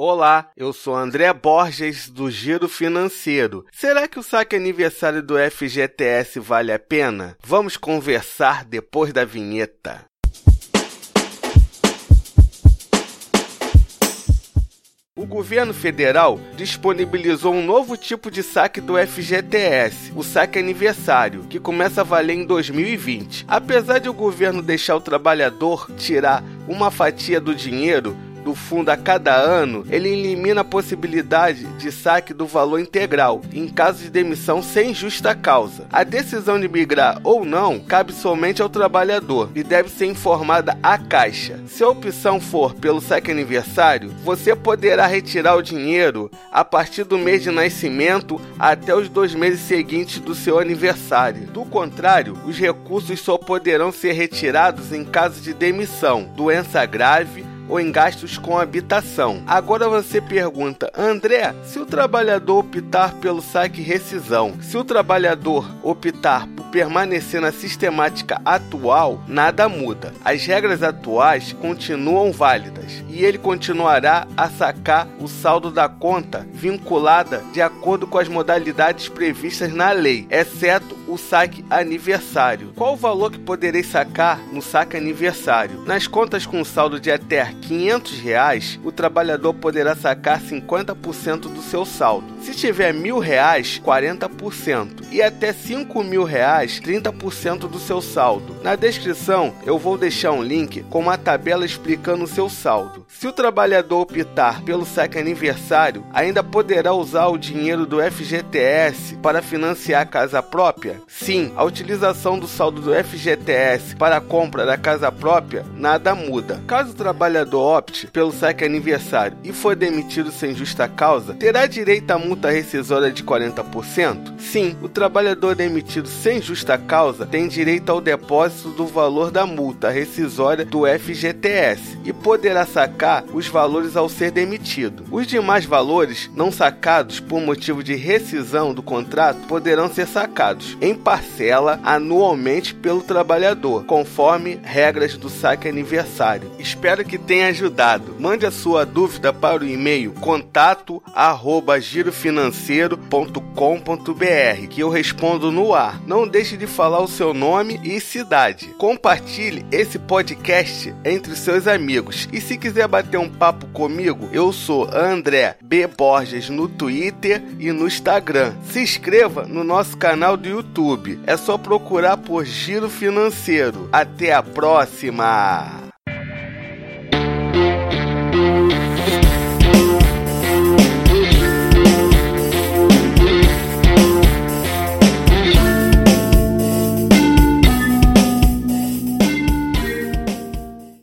Olá, eu sou André Borges do Giro Financeiro. Será que o saque aniversário do FGTS vale a pena? Vamos conversar depois da vinheta. O governo federal disponibilizou um novo tipo de saque do FGTS, o saque aniversário, que começa a valer em 2020. Apesar de o governo deixar o trabalhador tirar uma fatia do dinheiro, do fundo a cada ano, ele elimina a possibilidade de saque do valor integral em caso de demissão sem justa causa. A decisão de migrar ou não cabe somente ao trabalhador e deve ser informada à Caixa. Se a opção for pelo saque aniversário, você poderá retirar o dinheiro a partir do mês de nascimento até os dois meses seguintes do seu aniversário. Do contrário, os recursos só poderão ser retirados em caso de demissão, doença grave ou em gastos com habitação. Agora você pergunta, André, se o trabalhador optar pelo saque rescisão, se o trabalhador optar permanecer na sistemática atual, nada muda. As regras atuais continuam válidas e ele continuará a sacar o saldo da conta vinculada de acordo com as modalidades previstas na lei, exceto o saque aniversário. Qual o valor que poderei sacar no saque aniversário? Nas contas com saldo de até 500 reais, o trabalhador poderá sacar 50% do seu saldo. Se tiver mil reais, 40% e até 5 mil reais, 30% do seu saldo. Na descrição eu vou deixar um link com uma tabela explicando o seu saldo. Se o trabalhador optar pelo saque aniversário, ainda poderá usar o dinheiro do FGTS para financiar a casa própria? Sim, a utilização do saldo do FGTS para a compra da casa própria nada muda. Caso o trabalhador opte pelo saque aniversário e for demitido sem justa causa, terá direito à multa rescisória de 40%? Sim, o trabalhador demitido sem justa causa tem direito ao depósito do valor da multa rescisória do FGTS e poderá sacar os valores ao ser demitido. Os demais valores não sacados por motivo de rescisão do contrato poderão ser sacados em parcela anualmente pelo trabalhador, conforme regras do saque aniversário. Espero que tenha ajudado. Mande a sua dúvida para o e-mail contato@girofinanceiro.com.br que eu respondo no ar. Não deixe de falar o seu nome e cidade. Compartilhe esse podcast entre seus amigos e se quiser bater um papo comigo, eu sou André B. Borges no Twitter e no Instagram. Se inscreva no nosso canal do YouTube. É só procurar por Giro Financeiro. Até a próxima!